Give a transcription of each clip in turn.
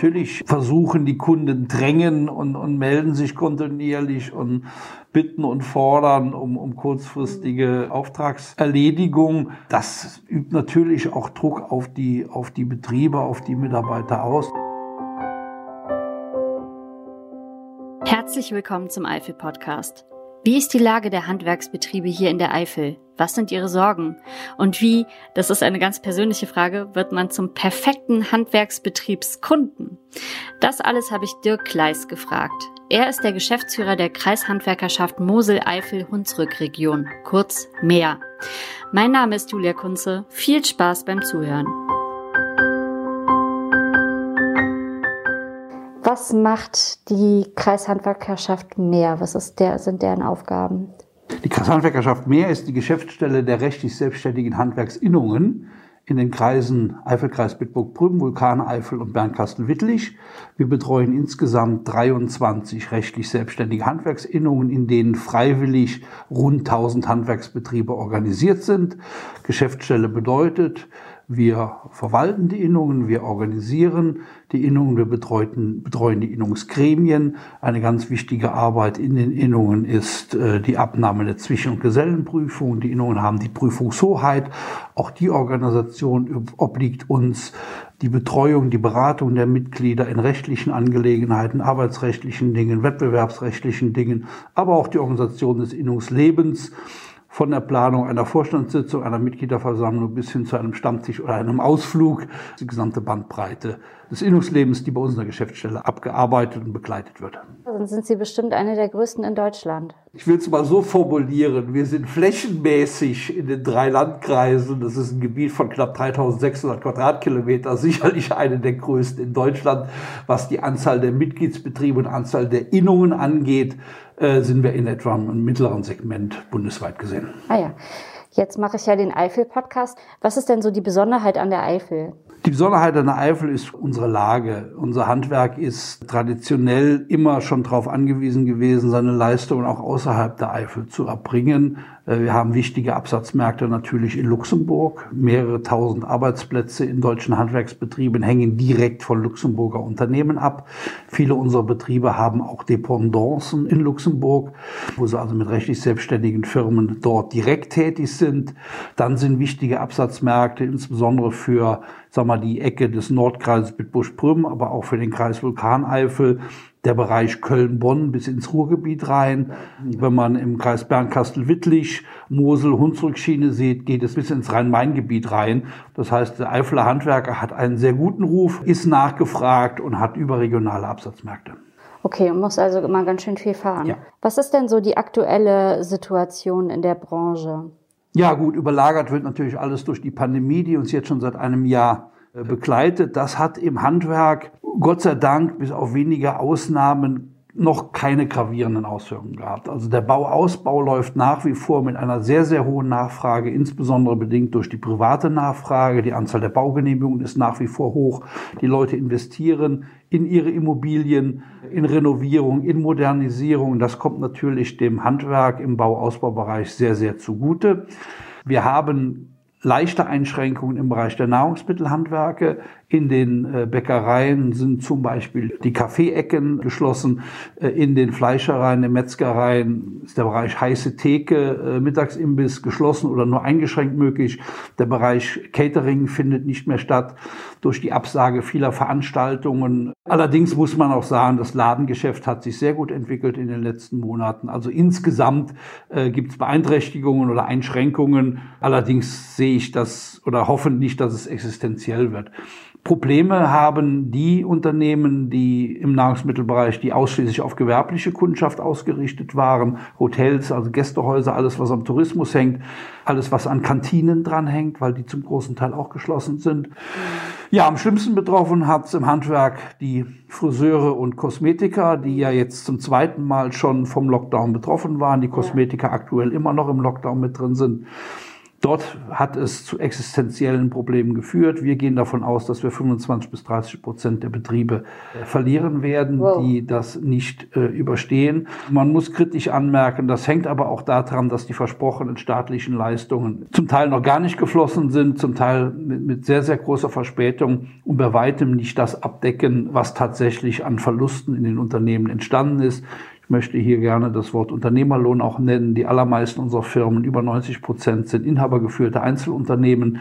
natürlich versuchen, die Kunden drängen und, und melden sich kontinuierlich und bitten und fordern um, um kurzfristige Auftragserledigung. Das übt natürlich auch Druck auf die, auf die Betriebe, auf die Mitarbeiter aus. Herzlich willkommen zum Eifel Podcast. Wie ist die Lage der Handwerksbetriebe hier in der Eifel? Was sind ihre Sorgen? Und wie, das ist eine ganz persönliche Frage, wird man zum perfekten Handwerksbetriebskunden? Das alles habe ich Dirk Kleis gefragt. Er ist der Geschäftsführer der Kreishandwerkerschaft Mosel-Eifel-Hunsrück-Region, kurz MEA. Mein Name ist Julia Kunze. Viel Spaß beim Zuhören. Was macht die Kreishandwerkerschaft mehr? Was ist der, sind deren Aufgaben? Die Kreishandwerkerschaft Mehr ist die Geschäftsstelle der rechtlich selbstständigen Handwerksinnungen in den Kreisen Eifelkreis Bitburg-Prüm, Vulkan Eifel und Bernkastel-Wittlich. Wir betreuen insgesamt 23 rechtlich selbstständige Handwerksinnungen, in denen freiwillig rund 1000 Handwerksbetriebe organisiert sind. Geschäftsstelle bedeutet, wir verwalten die Innungen, wir organisieren die Innungen, wir betreuen, betreuen die Innungsgremien. Eine ganz wichtige Arbeit in den Innungen ist äh, die Abnahme der Zwischen- und Gesellenprüfung. Die Innungen haben die Prüfungshoheit. Auch die Organisation obliegt uns die Betreuung, die Beratung der Mitglieder in rechtlichen Angelegenheiten, arbeitsrechtlichen Dingen, wettbewerbsrechtlichen Dingen, aber auch die Organisation des Innungslebens von der Planung einer Vorstandssitzung, einer Mitgliederversammlung bis hin zu einem Stammtisch oder einem Ausflug, die gesamte Bandbreite des Innungslebens, die bei uns in der Geschäftsstelle abgearbeitet und begleitet wird. Dann sind Sie bestimmt eine der größten in Deutschland. Ich will es mal so formulieren. Wir sind flächenmäßig in den drei Landkreisen, das ist ein Gebiet von knapp 3600 Quadratkilometer, sicherlich eine der größten in Deutschland, was die Anzahl der Mitgliedsbetriebe und Anzahl der Innungen angeht äh, sind wir in etwa im mittleren Segment bundesweit gesehen. Ah ja. Jetzt mache ich ja den Eifel-Podcast. Was ist denn so die Besonderheit an der Eifel? Die Besonderheit an der Eifel ist unsere Lage. Unser Handwerk ist traditionell immer schon darauf angewiesen gewesen, seine Leistungen auch außerhalb der Eifel zu erbringen. Äh, wir haben wichtige Absatzmärkte natürlich in Luxemburg. Mehrere tausend Arbeitsplätze in deutschen Handwerksbetrieben hängen direkt von Luxemburger Unternehmen ab. Viele unserer Betriebe haben auch Dependancen in Luxemburg, wo sie also mit rechtlich selbstständigen Firmen dort direkt tätig sind. Dann sind wichtige Absatzmärkte, insbesondere für sag mal, die Ecke des Nordkreises Bitbusch-Prüm, aber auch für den Kreis Vulkaneifel, der Bereich Köln-Bonn bis ins Ruhrgebiet rein. Wenn man im Kreis Bernkastel-Wittlich, Mosel, Hunsrück-Schiene sieht, geht es bis ins Rhein-Main-Gebiet rein. Das heißt, der Eifeler Handwerker hat einen sehr guten Ruf, ist nachgefragt und hat überregionale Absatzmärkte. Okay, muss also immer ganz schön viel fahren. Ja. Was ist denn so die aktuelle Situation in der Branche? Ja, gut, überlagert wird natürlich alles durch die Pandemie, die uns jetzt schon seit einem Jahr äh, begleitet. Das hat im Handwerk Gott sei Dank bis auf wenige Ausnahmen noch keine gravierenden Auswirkungen gehabt. Also der Bauausbau läuft nach wie vor mit einer sehr, sehr hohen Nachfrage, insbesondere bedingt durch die private Nachfrage. Die Anzahl der Baugenehmigungen ist nach wie vor hoch. Die Leute investieren in ihre Immobilien, in Renovierung, in Modernisierung. Das kommt natürlich dem Handwerk im Bauausbaubereich sehr, sehr zugute. Wir haben leichte Einschränkungen im Bereich der Nahrungsmittelhandwerke. In den äh, Bäckereien sind zum Beispiel die Kaffeeecken geschlossen. Äh, in den Fleischereien, den Metzgereien ist der Bereich heiße Theke, äh, Mittagsimbiss geschlossen oder nur eingeschränkt möglich. Der Bereich Catering findet nicht mehr statt durch die Absage vieler Veranstaltungen. Allerdings muss man auch sagen, das Ladengeschäft hat sich sehr gut entwickelt in den letzten Monaten. Also insgesamt gibt es Beeinträchtigungen oder Einschränkungen. Allerdings sehe ich das oder hoffe nicht, dass es existenziell wird. Probleme haben die Unternehmen, die im Nahrungsmittelbereich, die ausschließlich auf gewerbliche Kundschaft ausgerichtet waren, Hotels, also Gästehäuser, alles was am Tourismus hängt, alles was an Kantinen dranhängt, weil die zum großen Teil auch geschlossen sind. Ja, am schlimmsten betroffen hat es im Handwerk die Friseure und Kosmetiker, die ja jetzt zum zweiten Mal schon vom Lockdown betroffen waren, die Kosmetiker aktuell immer noch im Lockdown mit drin sind. Dort hat es zu existenziellen Problemen geführt. Wir gehen davon aus, dass wir 25 bis 30 Prozent der Betriebe äh, verlieren werden, wow. die das nicht äh, überstehen. Man muss kritisch anmerken, das hängt aber auch daran, dass die versprochenen staatlichen Leistungen zum Teil noch gar nicht geflossen sind, zum Teil mit, mit sehr, sehr großer Verspätung und bei weitem nicht das abdecken, was tatsächlich an Verlusten in den Unternehmen entstanden ist möchte hier gerne das Wort Unternehmerlohn auch nennen. Die allermeisten unserer Firmen, über 90 Prozent, sind inhabergeführte Einzelunternehmen.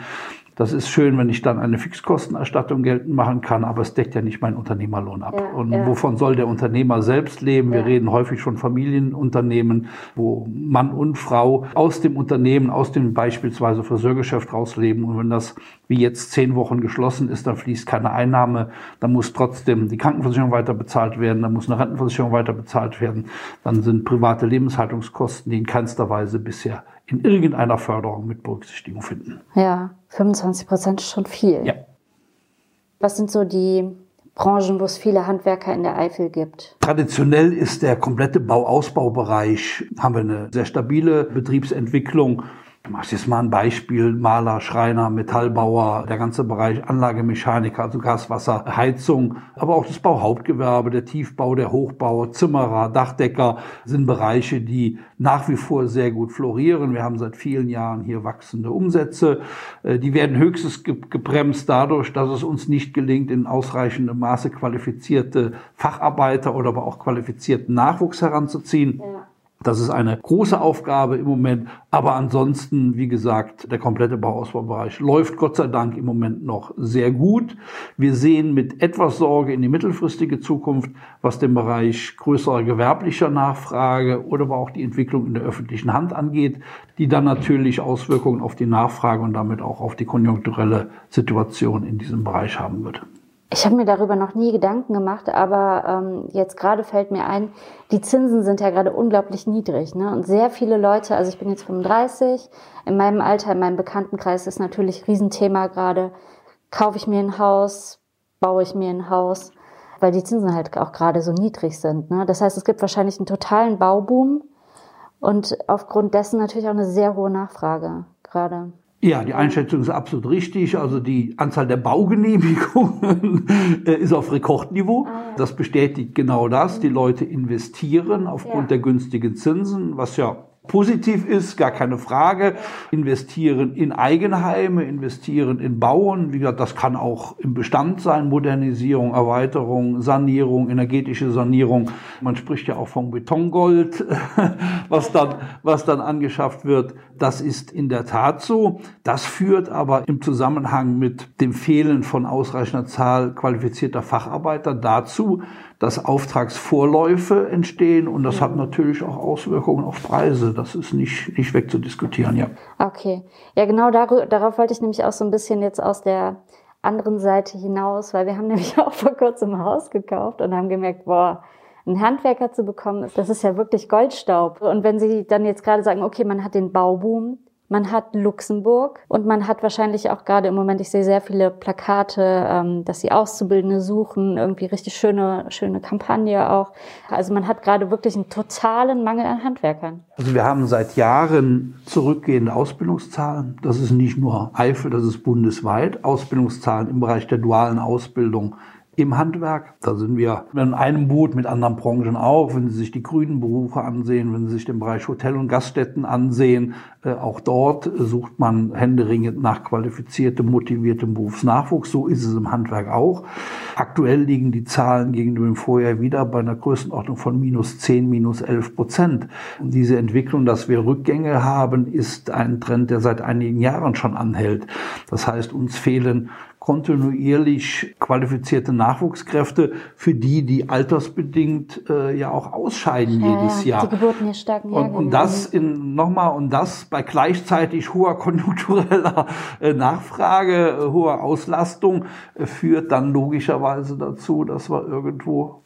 Das ist schön, wenn ich dann eine Fixkostenerstattung geltend machen kann, aber es deckt ja nicht meinen Unternehmerlohn ab. Ja, und ja. wovon soll der Unternehmer selbst leben? Wir reden häufig von Familienunternehmen, wo Mann und Frau aus dem Unternehmen, aus dem beispielsweise Friseurgeschäft rausleben. Und wenn das wie jetzt zehn Wochen geschlossen ist, dann fließt keine Einnahme, dann muss trotzdem die Krankenversicherung weiter bezahlt werden, dann muss eine Rentenversicherung weiter bezahlt werden, dann sind private Lebenshaltungskosten, die in keinster Weise bisher in irgendeiner Förderung mit Berücksichtigung finden. Ja, 25 Prozent ist schon viel. Ja. Was sind so die Branchen, wo es viele Handwerker in der Eifel gibt? Traditionell ist der komplette Bauausbaubereich, haben wir eine sehr stabile Betriebsentwicklung. Du machst jetzt mal ein Beispiel, Maler, Schreiner, Metallbauer, der ganze Bereich Anlagemechaniker, also Gaswasser, Heizung, aber auch das Bauhauptgewerbe, der Tiefbau, der Hochbau, Zimmerer, Dachdecker sind Bereiche, die nach wie vor sehr gut florieren. Wir haben seit vielen Jahren hier wachsende Umsätze. Äh, die werden höchstens gebremst dadurch, dass es uns nicht gelingt, in ausreichendem Maße qualifizierte Facharbeiter oder aber auch qualifizierten Nachwuchs heranzuziehen. Ja. Das ist eine große Aufgabe im Moment. Aber ansonsten, wie gesagt, der komplette Bauausbaubereich läuft Gott sei Dank im Moment noch sehr gut. Wir sehen mit etwas Sorge in die mittelfristige Zukunft, was den Bereich größerer gewerblicher Nachfrage oder aber auch die Entwicklung in der öffentlichen Hand angeht, die dann natürlich Auswirkungen auf die Nachfrage und damit auch auf die konjunkturelle Situation in diesem Bereich haben wird. Ich habe mir darüber noch nie Gedanken gemacht, aber ähm, jetzt gerade fällt mir ein, die Zinsen sind ja gerade unglaublich niedrig. Ne? Und sehr viele Leute, also ich bin jetzt 35, in meinem Alter, in meinem Bekanntenkreis ist natürlich Riesenthema gerade, kaufe ich mir ein Haus, baue ich mir ein Haus, weil die Zinsen halt auch gerade so niedrig sind. Ne? Das heißt, es gibt wahrscheinlich einen totalen Bauboom und aufgrund dessen natürlich auch eine sehr hohe Nachfrage gerade. Ja, die Einschätzung ist absolut richtig. Also die Anzahl der Baugenehmigungen äh, ist auf Rekordniveau. Ah, das bestätigt genau das. Die Leute investieren aufgrund der günstigen Zinsen, was ja positiv ist, gar keine Frage. Investieren in Eigenheime, investieren in Bauen. Wie gesagt, das kann auch im Bestand sein. Modernisierung, Erweiterung, Sanierung, energetische Sanierung. Man spricht ja auch vom Betongold, was dann, was dann angeschafft wird. Das ist in der Tat so. Das führt aber im Zusammenhang mit dem Fehlen von ausreichender Zahl qualifizierter Facharbeiter dazu, dass Auftragsvorläufe entstehen und das hat natürlich auch Auswirkungen auf Preise. Das ist nicht, nicht wegzudiskutieren, ja. Okay. Ja, genau dar darauf wollte ich nämlich auch so ein bisschen jetzt aus der anderen Seite hinaus, weil wir haben nämlich auch vor kurzem ein Haus gekauft und haben gemerkt, boah, einen Handwerker zu bekommen, das ist ja wirklich Goldstaub. Und wenn Sie dann jetzt gerade sagen, okay, man hat den Bauboom, man hat Luxemburg und man hat wahrscheinlich auch gerade im Moment, ich sehe sehr viele Plakate, ähm, dass sie Auszubildende suchen, irgendwie richtig schöne, schöne Kampagne auch. Also man hat gerade wirklich einen totalen Mangel an Handwerkern. Also wir haben seit Jahren zurückgehende Ausbildungszahlen. Das ist nicht nur Eifel, das ist bundesweit. Ausbildungszahlen im Bereich der dualen Ausbildung im Handwerk. Da sind wir in einem Boot mit anderen Branchen auch. Wenn Sie sich die grünen Berufe ansehen, wenn Sie sich den Bereich Hotel- und Gaststätten ansehen, äh, auch dort sucht man händeringend nach qualifiziertem, motiviertem Berufsnachwuchs. So ist es im Handwerk auch. Aktuell liegen die Zahlen gegenüber dem Vorjahr wieder bei einer Größenordnung von minus 10, minus 11 Prozent. Und diese Entwicklung, dass wir Rückgänge haben, ist ein Trend, der seit einigen Jahren schon anhält. Das heißt, uns fehlen kontinuierlich qualifizierte Nachwuchskräfte, für die, die altersbedingt äh, ja auch ausscheiden ja, jedes Jahr. Die Geburten hier stark und, und das in nochmal und das bei gleichzeitig hoher konjunktureller äh, Nachfrage, äh, hoher Auslastung äh, führt dann logischerweise dazu, dass wir irgendwo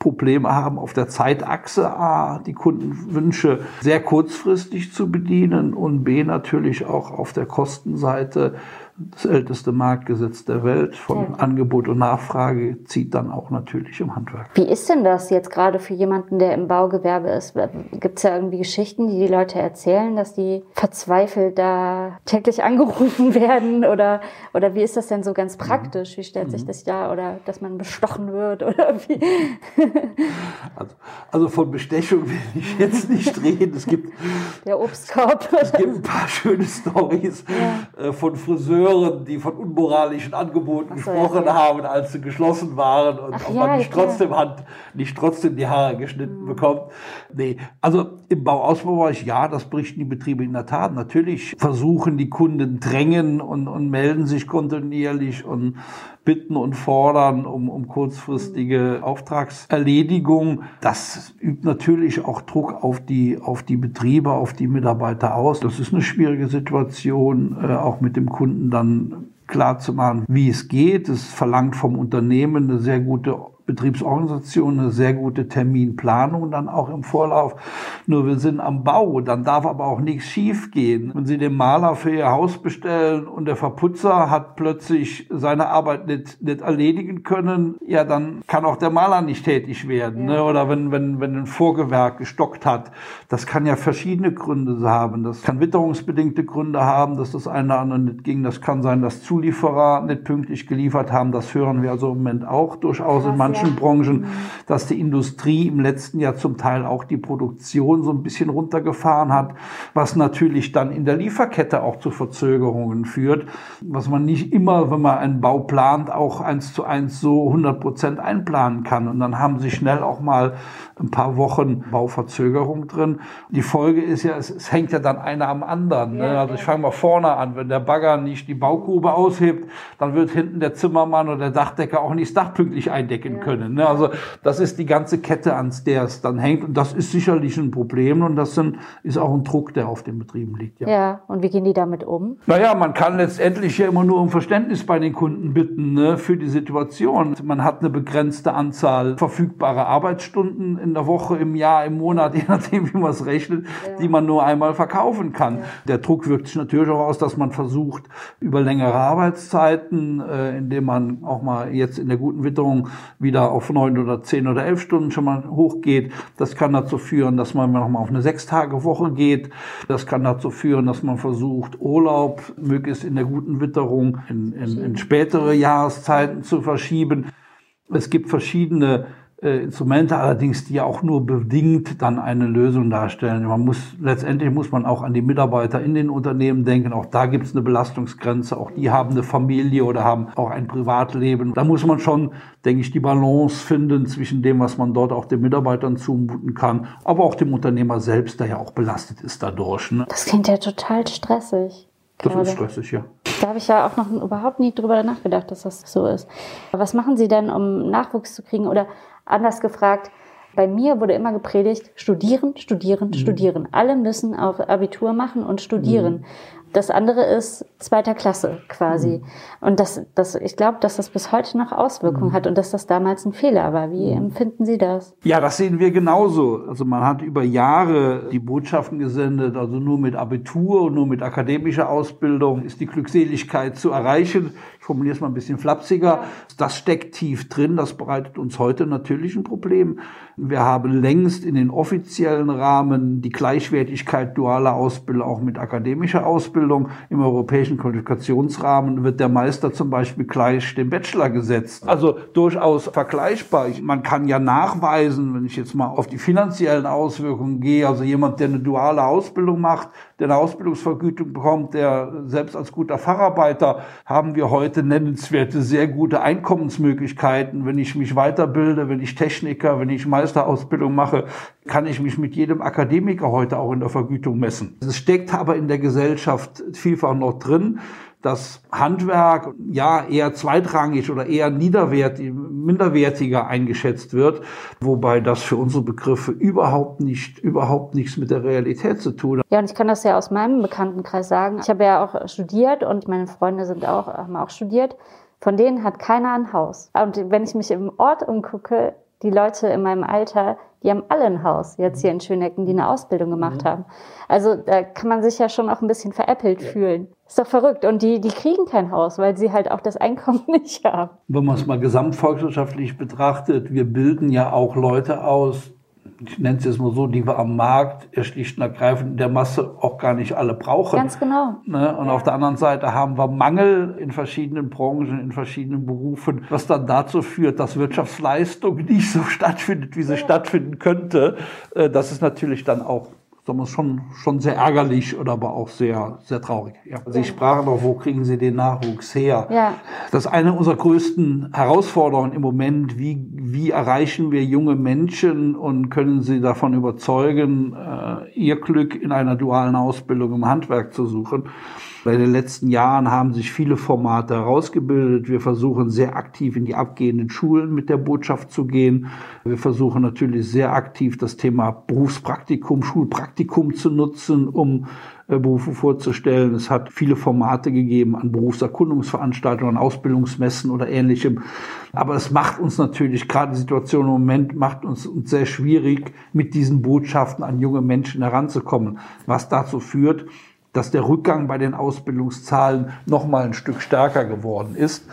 Probleme haben auf der Zeitachse A, die Kundenwünsche sehr kurzfristig zu bedienen und B natürlich auch auf der Kostenseite das älteste Marktgesetz der Welt von Angebot und Nachfrage zieht dann auch natürlich im Handwerk. Wie ist denn das jetzt gerade für jemanden, der im Baugewerbe ist? Gibt es ja irgendwie Geschichten, die die Leute erzählen, dass die verzweifelt da täglich angerufen werden? Oder, oder wie ist das denn so ganz mhm. praktisch? Wie stellt sich mhm. das da? Oder dass man bestochen wird? Oder wie? Also, also von Bestechung will ich jetzt nicht reden. Es gibt, der Obstkorb. Es gibt ein paar schöne Stories ja. Äh, von Friseuren, die von unmoralischen Angeboten so, gesprochen ja, haben, als sie geschlossen waren und Ach, ob man nicht trotzdem hat, nicht trotzdem die Haare geschnitten mhm. bekommt. Nee, also im Bauausbaubereich, ja, das berichten die Betriebe in der Tat. Natürlich versuchen die Kunden drängen und, und melden sich kontinuierlich und bitten und fordern um, um kurzfristige Auftragserledigung. Das übt natürlich auch Druck auf die, auf die Betriebe, auf die Mitarbeiter aus. Das ist eine schwierige Situation, äh, auch mit dem Kunden dann klar zu machen, wie es geht. Es verlangt vom Unternehmen eine sehr gute Betriebsorganisation eine sehr gute Terminplanung dann auch im Vorlauf. Nur wir sind am Bau, dann darf aber auch nichts schiefgehen. Wenn Sie den Maler für Ihr Haus bestellen und der Verputzer hat plötzlich seine Arbeit nicht, nicht erledigen können, ja, dann kann auch der Maler nicht tätig werden. Ne? Oder wenn, wenn, wenn ein Vorgewerk gestockt hat. Das kann ja verschiedene Gründe haben. Das kann witterungsbedingte Gründe haben, dass das eine oder andere nicht ging. Das kann sein, dass Zulieferer nicht pünktlich geliefert haben. Das hören wir also im Moment auch durchaus in manchen Branchen, dass die Industrie im letzten Jahr zum Teil auch die Produktion so ein bisschen runtergefahren hat, was natürlich dann in der Lieferkette auch zu Verzögerungen führt, was man nicht immer, wenn man einen Bau plant, auch eins zu eins so 100 Prozent einplanen kann. Und dann haben sie schnell auch mal ein paar Wochen Bauverzögerung drin. Die Folge ist ja, es, es hängt ja dann einer am anderen. Ne? Also ich fange mal vorne an. Wenn der Bagger nicht die Baugrube aushebt, dann wird hinten der Zimmermann oder der Dachdecker auch nicht das Dach pünktlich eindecken können. Ne? Also das ist die ganze Kette, an der es dann hängt. Und das ist sicherlich ein Problem und das sind, ist auch ein Druck, der auf den Betrieben liegt. Ja. ja, und wie gehen die damit um? Naja, man kann letztendlich ja immer nur um Verständnis bei den Kunden bitten ne, für die Situation. Man hat eine begrenzte Anzahl verfügbarer Arbeitsstunden in der Woche, im Jahr, im Monat, je nachdem, wie man es rechnet, ja. die man nur einmal verkaufen kann. Ja. Der Druck wirkt sich natürlich auch aus, dass man versucht, über längere Arbeitszeiten, äh, indem man auch mal jetzt in der guten Witterung wieder auf neun oder zehn oder elf Stunden schon mal hochgeht. Das kann dazu führen, dass man noch mal auf eine Sechstage-Woche geht. Das kann dazu führen, dass man versucht, Urlaub möglichst in der guten Witterung in, in, in spätere Jahreszeiten zu verschieben. Es gibt verschiedene Instrumente allerdings, die auch nur bedingt dann eine Lösung darstellen. Man muss, letztendlich muss man auch an die Mitarbeiter in den Unternehmen denken. Auch da gibt es eine Belastungsgrenze. Auch die haben eine Familie oder haben auch ein Privatleben. Da muss man schon, denke ich, die Balance finden zwischen dem, was man dort auch den Mitarbeitern zumuten kann, aber auch dem Unternehmer selbst, der ja auch belastet ist dadurch. Ne? Das klingt ja total stressig. Das ist stressig, ja. Da habe ich ja auch noch überhaupt nie drüber nachgedacht, dass das so ist. Was machen Sie denn, um Nachwuchs zu kriegen? Oder Anders gefragt, bei mir wurde immer gepredigt, studieren, studieren, mhm. studieren. Alle müssen auch Abitur machen und studieren. Mhm. Das andere ist zweiter Klasse quasi. Mhm. Und das, das, ich glaube, dass das bis heute noch Auswirkungen mhm. hat und dass das damals ein Fehler war. Wie mhm. empfinden Sie das? Ja, das sehen wir genauso. Also man hat über Jahre die Botschaften gesendet, also nur mit Abitur und nur mit akademischer Ausbildung ist die Glückseligkeit zu erreichen. Formuliere es mal ein bisschen flapsiger. Das steckt tief drin. Das bereitet uns heute natürlich ein Problem. Wir haben längst in den offiziellen Rahmen die Gleichwertigkeit dualer Ausbildung auch mit akademischer Ausbildung. Im europäischen Qualifikationsrahmen wird der Meister zum Beispiel gleich dem Bachelor gesetzt. Also durchaus vergleichbar. Man kann ja nachweisen, wenn ich jetzt mal auf die finanziellen Auswirkungen gehe, also jemand, der eine duale Ausbildung macht, der eine Ausbildungsvergütung bekommt, der selbst als guter Facharbeiter haben wir heute nennenswerte, sehr gute Einkommensmöglichkeiten. Wenn ich mich weiterbilde, wenn ich Techniker, wenn ich Meisterausbildung mache, kann ich mich mit jedem Akademiker heute auch in der Vergütung messen. Es steckt aber in der Gesellschaft vielfach noch drin dass Handwerk ja eher zweitrangig oder eher niederwertig, minderwertiger eingeschätzt wird, wobei das für unsere Begriffe überhaupt nicht, überhaupt nichts mit der Realität zu tun hat. Ja, und ich kann das ja aus meinem Bekanntenkreis sagen. Ich habe ja auch studiert und meine Freunde sind auch, haben auch studiert. Von denen hat keiner ein Haus. Und wenn ich mich im Ort umgucke, die Leute in meinem Alter, Die haben alle ein Haus jetzt hier in Schönecken, die eine Ausbildung gemacht mhm. haben. Also da kann man sich ja schon auch ein bisschen veräppelt ja. fühlen. Ist doch verrückt. Und die, die kriegen kein Haus, weil sie halt auch das Einkommen nicht haben. Wenn man es mal gesamtvolkswirtschaftlich betrachtet, wir bilden ja auch Leute aus, ich nenne es jetzt mal so, die wir am Markt schlicht und ergreifend in der Masse auch gar nicht alle brauchen. Ganz genau. Ne? Und ja. auf der anderen Seite haben wir Mangel in verschiedenen Branchen, in verschiedenen Berufen, was dann dazu führt, dass Wirtschaftsleistung nicht so stattfindet, wie sie ja. stattfinden könnte. Äh, das ist natürlich dann auch sagen wir, schon, schon sehr ärgerlich oder aber auch sehr, sehr traurig. Ja. Also ich sprach noch, wo kriegen Sie den Nachwuchs her? Ja. Das ist eine unserer größten Herausforderungen im Moment. Wie, wie erreichen wir junge Menschen und können sie davon überzeugen, äh, ihr Glück in einer dualen Ausbildung im Handwerk zu suchen? Bei den letzten Jahren haben sich viele Formate herausgebildet. Wir versuchen sehr aktiv in die abgehenden Schulen mit der Botschaft zu gehen. Wir versuchen natürlich sehr aktiv das Thema Berufspraktikum, Schulpraktikum zu nutzen, um äh, Berufe vorzustellen. Es hat viele Formate gegeben an Berufserkundungsveranstaltungen, an Ausbildungsmessen oder ähnlichem. Aber es macht uns natürlich, gerade die Situation im Moment, macht uns sehr schwierig, mit diesen Botschaften an junge Menschen heranzukommen, was dazu führt, dass der Rückgang bei den Ausbildungszahlen noch mal ein Stück stärker geworden ist.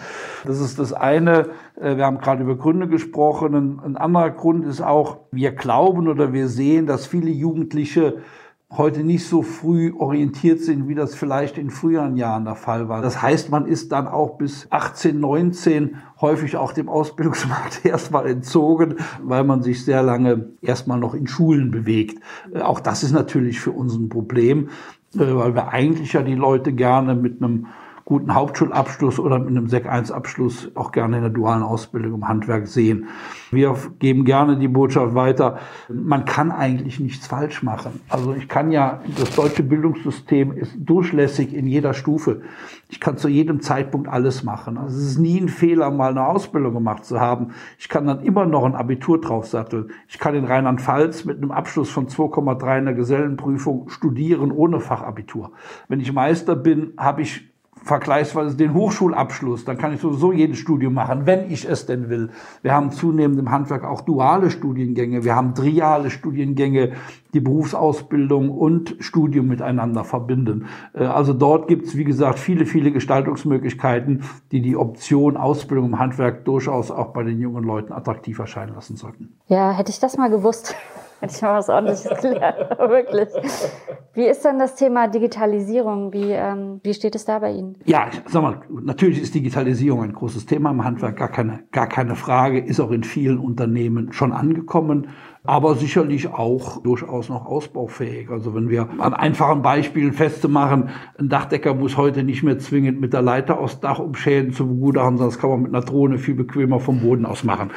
Das ist das eine. Äh, wir haben gerade über Gründe gesprochen. Ein anderer Grund ist auch, wir glauben oder wir sehen, dass viele Jugendliche heute nicht so früh orientiert sind, wie das vielleicht in früheren Jahren der Fall war. Das heißt, man ist dann auch bis 18, 19 häufig auch dem Ausbildungsmarkt erstmal entzogen, weil man sich sehr lange erstmal noch in Schulen bewegt. Äh, auch das ist natürlich für uns ein Problem. Weil wir eigentlich ja die Leute gerne mit einem guten Hauptschulabschluss oder mit einem Sek 1 Abschluss auch gerne in der dualen Ausbildung im Handwerk sehen. Wir geben gerne die Botschaft weiter, man kann eigentlich nichts falsch machen. Also ich kann ja, das deutsche Bildungssystem ist durchlässig in jeder Stufe. Ich kann zu jedem Zeitpunkt alles machen. Also es ist nie ein Fehler, mal eine Ausbildung gemacht zu haben. Ich kann dann immer noch ein Abitur draufsatteln. Ich kann in Rheinland-Pfalz mit einem Abschluss von 2,3 in der Gesellenprüfung studieren ohne Fachabitur. Wenn ich Meister bin, habe ich vergleichsweise den Hochschulabschluss, dann kann ich sowieso jedes Studium machen, wenn ich es denn will. Wir haben zunehmend im Handwerk auch duale Studiengänge, wir haben triale Studiengänge, die Berufsausbildung und Studium miteinander verbinden. Äh, also dort gibt es, wie gesagt, viele, viele Gestaltungsmöglichkeiten, die die Option Ausbildung im Handwerk durchaus auch bei den jungen Leuten attraktiv erscheinen lassen sollten. Ja, hätte ich das mal gewusst. Hätte ich mal was ordentliches gelernt, wirklich. Wie ist denn das Thema Digitalisierung? Wie, ähm, wie steht es da bei Ihnen? Ja, ich sag mal, natürlich ist Digitalisierung ein großes Thema im Handwerk, gar keine, gar keine Frage, ist auch in vielen Unternehmen schon angekommen aber sicherlich auch durchaus noch ausbaufähig. Also wenn wir an einfachen Beispielen festzumachen, ein Dachdecker muss heute nicht mehr zwingend mit der Leiter aufs Dach, um Schäden zu begutachten, sondern das kann man mit einer Drohne viel bequemer vom Boden aus machen.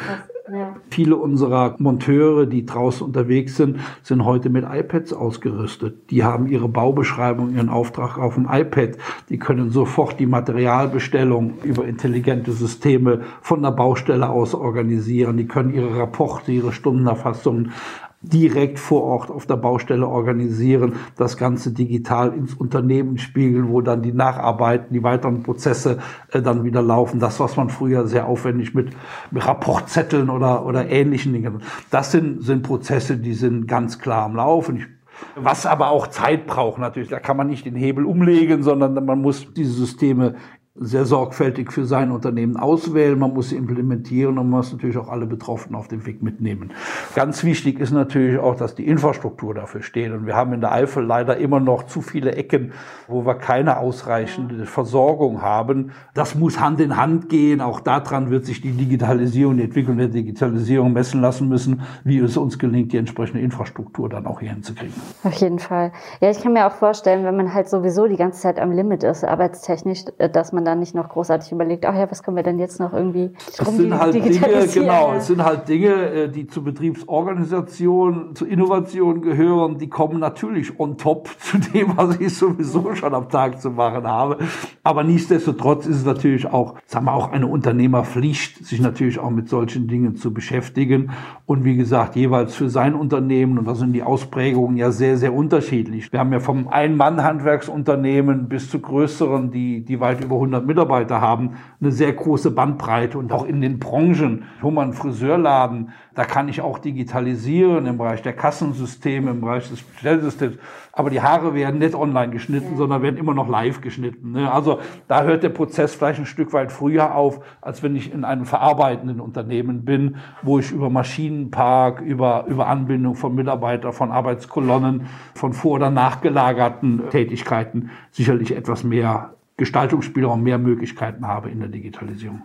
Ja. Viele unserer Monteure, die draußen unterwegs sind, sind heute mit iPads ausgerüstet. Die haben ihre Baubeschreibung, ihren Auftrag auf dem iPad. Die können sofort die Materialbestellung über intelligente Systeme von der Baustelle aus organisieren. Die können ihre Rapporte, ihre Stundenerfassungen direkt vor Ort auf der Baustelle organisieren, das Ganze digital ins Unternehmen spiegeln, wo dann die Nacharbeiten, die weiteren Prozesse äh, dann wieder laufen. Das, was man früher sehr aufwendig mit, Rapportzetteln oder, oder ähnlichen Dingen. Das sind, sind Prozesse, die sind ganz klar am Laufen. Ich was aber auch Zeit braucht natürlich. Da kann man nicht den Hebel umlegen, sondern man muss diese Systeme sehr sorgfältig für sein Unternehmen auswählen, man muss sie implementieren und man muss natürlich auch alle Betroffenen auf dem Weg mitnehmen. Ganz wichtig ist natürlich auch, dass die Infrastruktur dafür steht. Und wir haben in der Eifel leider immer noch zu viele Ecken, wo wir keine ausreichende Versorgung haben. Das muss Hand in Hand gehen. Auch daran wird sich die Digitalisierung, die Entwicklung der Digitalisierung messen lassen müssen, wie es uns gelingt, die entsprechende Infrastruktur dann auch hier hinzukriegen. Auf jeden Fall. Ja, ich kann mir auch vorstellen, wenn man halt sowieso die ganze Zeit am Limit ist, arbeitstechnisch, dass man man dann nicht noch großartig überlegt, ach ja, was können wir denn jetzt noch irgendwie es sind halt Dinge, genau, es sind halt Dinge, äh, die zur Betriebsorganisation, zur Innovation gehören, die kommen natürlich on top zu dem, was ich sowieso schon am Tag zu machen habe. Aber nichtsdestotrotz ist es natürlich auch, sagen wir auch eine Unternehmerpflicht, sich natürlich auch mit solchen Dingen zu beschäftigen. Und wie gesagt, jeweils für sein Unternehmen, und da sind die Ausprägungen ja sehr, sehr unterschiedlich. Wir haben ja vom Ein-Mann-Handwerksunternehmen bis zu größeren, die, die weit über 100 400 Mitarbeiter haben, eine sehr große Bandbreite und auch in den Branchen. Ich hole Friseurladen, da kann ich auch digitalisieren im Bereich der Kassensysteme, im Bereich des Bestellsystems. Aber die Haare werden nicht online geschnitten, ja. sondern werden immer noch live geschnitten. Ne? Also da hört der Prozess vielleicht ein Stück weit früher auf, als wenn ich in einem verarbeitenden Unternehmen bin, wo ich über Maschinenpark, über, über Anbindung von Mitarbeitern, von Arbeitskolonnen, von vor- oder nachgelagerten Tätigkeiten sicherlich etwas mehr Gestaltungsspielraum, mehr Möglichkeiten habe in der Digitalisierung.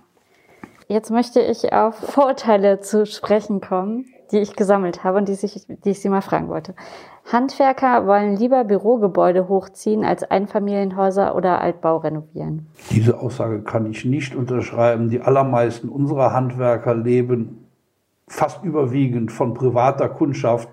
Jetzt möchte ich auf Vorurteile zu sprechen kommen, die ich gesammelt habe und die ich, die ich Sie mal fragen wollte. Handwerker wollen lieber Bürogebäude hochziehen als Einfamilienhäuser oder Altbau renovieren. Diese Aussage kann ich nicht unterschreiben. Die allermeisten unserer Handwerker leben fast überwiegend von privater Kundschaft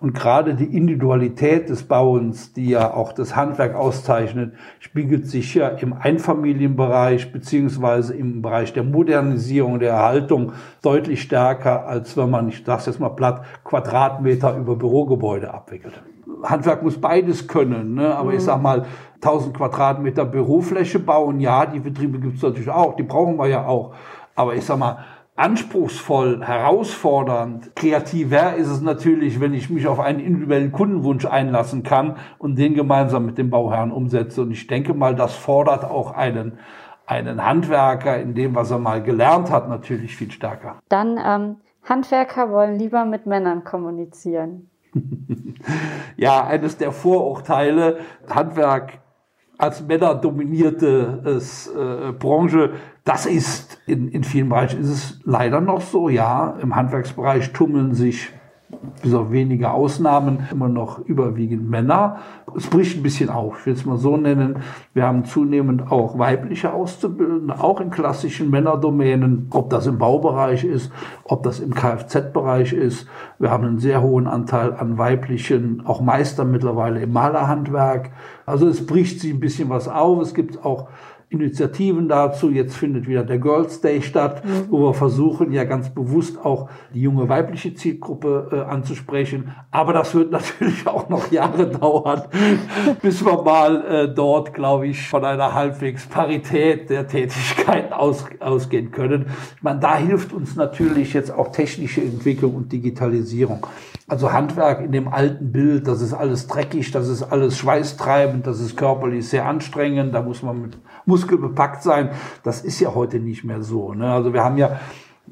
und gerade die Individualität des Bauens, die ja auch das Handwerk auszeichnet, spiegelt sich ja im Einfamilienbereich beziehungsweise im Bereich der Modernisierung, der Erhaltung deutlich stärker, als wenn man, ich sage jetzt mal platt, Quadratmeter über Bürogebäude abwickelt. Handwerk muss beides können, ne? aber mhm. ich sag mal, 1000 Quadratmeter Bürofläche bauen, ja, die Betriebe gibt es natürlich auch, die brauchen wir ja auch. Aber ich sag mal, anspruchsvoll, herausfordernd, kreativer ist es natürlich, wenn ich mich auf einen individuellen Kundenwunsch einlassen kann und den gemeinsam mit dem Bauherrn umsetze. Und ich denke mal, das fordert auch einen, einen Handwerker in dem, was er mal gelernt hat, natürlich viel stärker. Dann ähm, Handwerker wollen lieber mit Männern kommunizieren. ja, eines der Vorurteile, Handwerk als männerdominierte äh, Branche das ist in, in vielen Bereichen ist es leider noch so, ja. Im Handwerksbereich tummeln sich bis auf wenige Ausnahmen immer noch überwiegend Männer. Es bricht ein bisschen auf, ich will es mal so nennen. Wir haben zunehmend auch weibliche Auszubildende, auch in klassischen Männerdomänen, ob das im Baubereich ist, ob das im Kfz-Bereich ist. Wir haben einen sehr hohen Anteil an weiblichen, auch Meistern mittlerweile im Malerhandwerk. Also es bricht sich ein bisschen was auf. Es gibt auch Initiativen dazu. Jetzt findet wieder der Girls Day statt, mhm. wo wir versuchen, ja ganz bewusst auch die junge weibliche Zielgruppe äh, anzusprechen. Aber das wird natürlich auch noch Jahre dauern, bis wir mal äh, dort, glaube ich, von einer halbwegs Parität der Tätigkeiten aus, ausgehen können. Ich meine, da hilft uns natürlich jetzt auch technische Entwicklung und Digitalisierung. Also Handwerk in dem alten Bild, das ist alles dreckig, das ist alles schweißtreibend, das ist körperlich sehr anstrengend, da muss man mit muskelbepackt sein. Das ist ja heute nicht mehr so. Ne? Also wir haben ja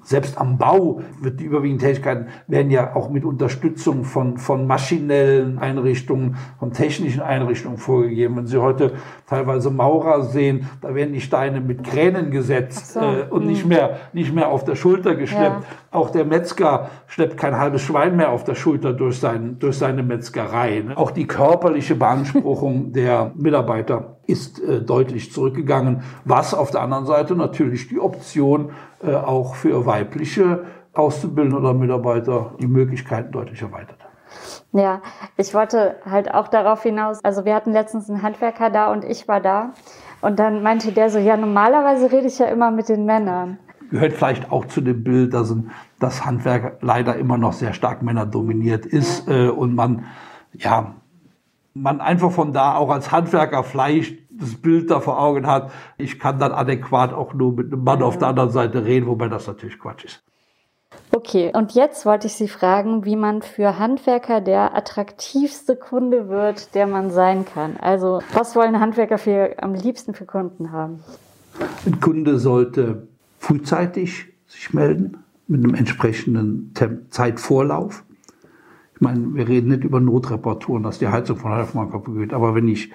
selbst am Bau wird die überwiegenden Tätigkeiten werden ja auch mit Unterstützung von, von maschinellen Einrichtungen, von technischen Einrichtungen vorgegeben. Wenn Sie heute teilweise Maurer sehen, da werden die Steine mit Kränen gesetzt so. äh, und hm. nicht mehr, nicht mehr auf der Schulter geschleppt. Ja. Auch der Metzger schleppt kein halbes Schwein mehr auf der Schulter durch, sein, durch seine Metzgerei. Ne? Auch die körperliche Beanspruchung der Mitarbeiter ist äh, deutlich zurückgegangen, was auf der anderen Seite natürlich die Option äh, auch für weibliche Auszubildende oder Mitarbeiter die Möglichkeiten deutlich erweitert. Ja, ich wollte halt auch darauf hinaus, also wir hatten letztens einen Handwerker da und ich war da und dann meinte der so, ja, normalerweise rede ich ja immer mit den Männern. Gehört vielleicht auch zu dem Bild, dass das Handwerk leider immer noch sehr stark männerdominiert ist äh, und man, ja, man einfach von da auch als Handwerker vielleicht das Bild da vor Augen hat, ich kann dann adäquat auch nur mit einem Mann auf der anderen Seite reden, wobei das natürlich Quatsch ist. Okay, und jetzt wollte ich Sie fragen, wie man für Handwerker der attraktivste Kunde wird, der man sein kann. Also, was wollen Handwerker für, am liebsten für Kunden haben? Ein Kunde sollte frühzeitig sich melden mit einem entsprechenden Zeitvorlauf meine, wir reden nicht über Notreparaturen, dass die Heizung von heute mal kaputt geht. Aber wenn ich,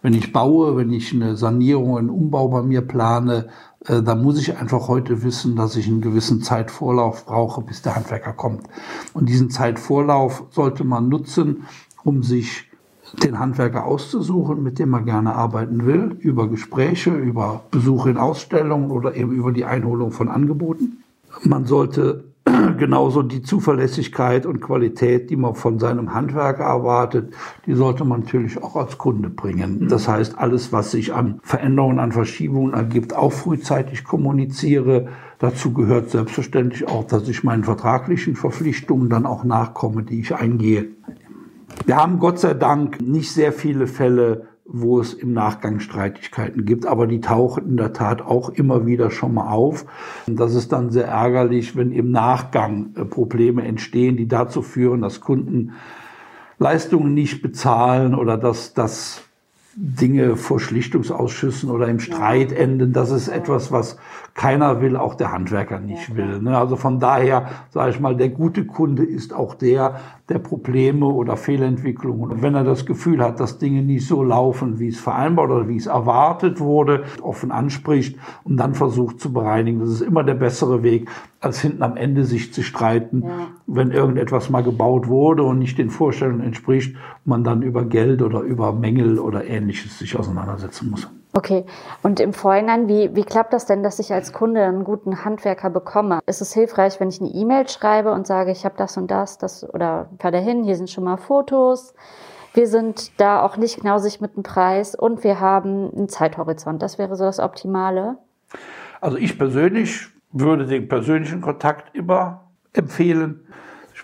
wenn ich baue, wenn ich eine Sanierung, einen Umbau bei mir plane, äh, dann muss ich einfach heute wissen, dass ich einen gewissen Zeitvorlauf brauche, bis der Handwerker kommt. Und diesen Zeitvorlauf sollte man nutzen, um sich den Handwerker auszusuchen, mit dem man gerne arbeiten will, über Gespräche, über Besuche in Ausstellungen oder eben über die Einholung von Angeboten. Man sollte genauso die Zuverlässigkeit und Qualität, die man von seinem Handwerk erwartet, die sollte man natürlich auch als Kunde bringen. Mhm. Das heißt, alles, was sich an Veränderungen, an Verschiebungen ergibt, auch frühzeitig kommuniziere. Dazu gehört selbstverständlich auch, dass ich meinen vertraglichen Verpflichtungen dann auch nachkomme, die ich eingehe. Wir haben Gott sei Dank nicht sehr viele Fälle, wo es im Nachgang Streitigkeiten gibt. Aber die tauchen in der Tat auch immer wieder schon mal auf. Und das ist dann sehr ärgerlich, wenn im Nachgang äh, Probleme entstehen, die dazu führen, dass Kunden Leistungen nicht bezahlen oder dass das Dinge vor Schlichtungsausschüssen oder im Streit enden. Das ist etwas, was keiner will, auch der Handwerker nicht will. Ne? Also von daher, sage ich mal, der gute Kunde ist auch der, der Probleme oder Fehlentwicklungen. Und wenn er das Gefühl hat, dass Dinge nicht so laufen, wie es vereinbart oder wie es erwartet wurde, offen anspricht und dann versucht zu bereinigen. Das ist immer der bessere Weg, als hinten am Ende sich zu streiten, ja. wenn irgendetwas mal gebaut wurde und nicht den Vorstellungen entspricht, man dann über Geld oder über Mängel oder ähnliches sich auseinandersetzen muss. Okay, und im Vorhinein, wie, wie klappt das denn, dass ich als Kunde einen guten Handwerker bekomme? Ist es hilfreich, wenn ich eine E-Mail schreibe und sage, ich habe das und das, das oder fahr dahin, hier sind schon mal Fotos. Wir sind da auch nicht knausig mit dem Preis und wir haben einen Zeithorizont. Das wäre so das Optimale. Also ich persönlich würde den persönlichen Kontakt immer empfehlen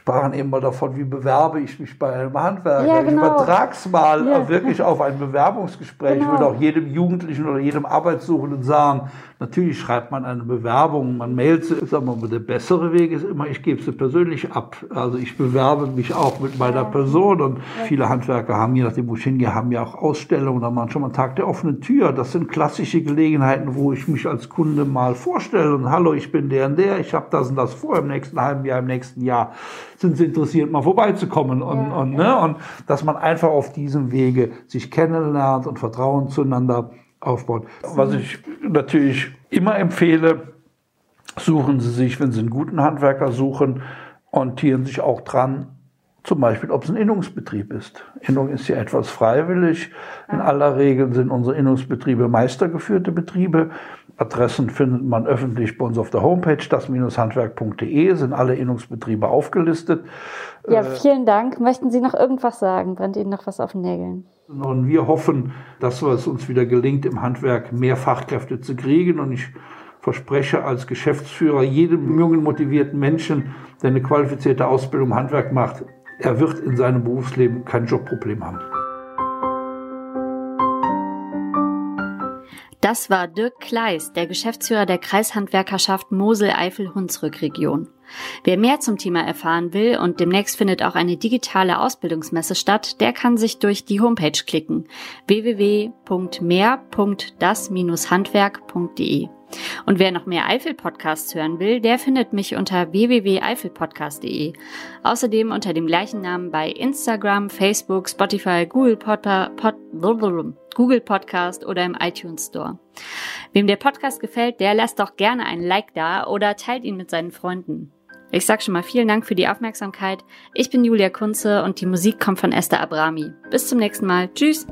sprachen eben mal davon, wie bewerbe ich mich bei einem Handwerker. Ja, genau. Ich übertrag's mal ja. wirklich auf ein Bewerbungsgespräch. Genau. Ich würde auch jedem Jugendlichen oder jedem Arbeitssuchenden sagen, natürlich schreibt man eine Bewerbung, man mailt sie, sagen wir mal, der bessere Weg ist immer, ich gebe sie persönlich ab. Also ich bewerbe mich auch mit meiner Person und viele Handwerker haben, je nachdem, wo ich hingehe, haben ja auch Ausstellungen, da machen schon mal einen Tag der offenen Tür. Das sind klassische Gelegenheiten, wo ich mich als Kunde mal vorstelle und hallo, ich bin der und der, ich habe das und das vor im nächsten halben Jahr, im nächsten Jahr sind sie interessiert, mal vorbeizukommen. Und, und, Ne? und dass man einfach auf diesem Wege sich kennenlernt und Vertrauen zueinander aufbaut. Was ich natürlich immer empfehle, suchen Sie sich, wenn Sie einen guten Handwerker suchen, orientieren sich auch dran, zum Beispiel, ob es ein Innungsbetrieb ist. Innung ist ja etwas freiwillig. In aller Regel sind unsere Innungsbetriebe meistergeführte Betriebe. Adressen findet man öffentlich bei uns auf der Homepage, das-handwerk.de, sind alle Innungsbetriebe aufgelistet. Ja, äh, vielen Dank. Möchten Sie noch irgendwas sagen? Brennt Ihnen noch was auf den Nägeln? Und wir hoffen, dass es uns wieder gelingt, im Handwerk mehr Fachkräfte zu kriegen. Und ich verspreche als Geschäftsführer jedem jungen, motivierten Menschen, der eine qualifizierte Ausbildung im Handwerk macht, er wird in seinem Berufsleben kein Jobproblem haben. Das war Dirk Kleis, der Geschäftsführer der Kreishandwerkerschaft Mosel-Eifel-Hunsrück-Region. Wer mehr zum Thema erfahren will und demnächst findet auch eine digitale Ausbildungsmesse statt, der kann sich durch die Homepage klicken www.mehr.das-handwerk.de. Und wer noch mehr Eifel-Podcasts hören will, der findet mich unter www.eifelpodcast.de. Außerdem unter dem gleichen Namen bei Instagram, Facebook, Spotify, Google, Podpa Pod Google Podcast oder im iTunes Store. Wem der Podcast gefällt, der lasst doch gerne ein Like da oder teilt ihn mit seinen Freunden. Ich sag schon mal vielen Dank für die Aufmerksamkeit. Ich bin Julia Kunze und die Musik kommt von Esther Abrami. Bis zum nächsten Mal. Tschüss!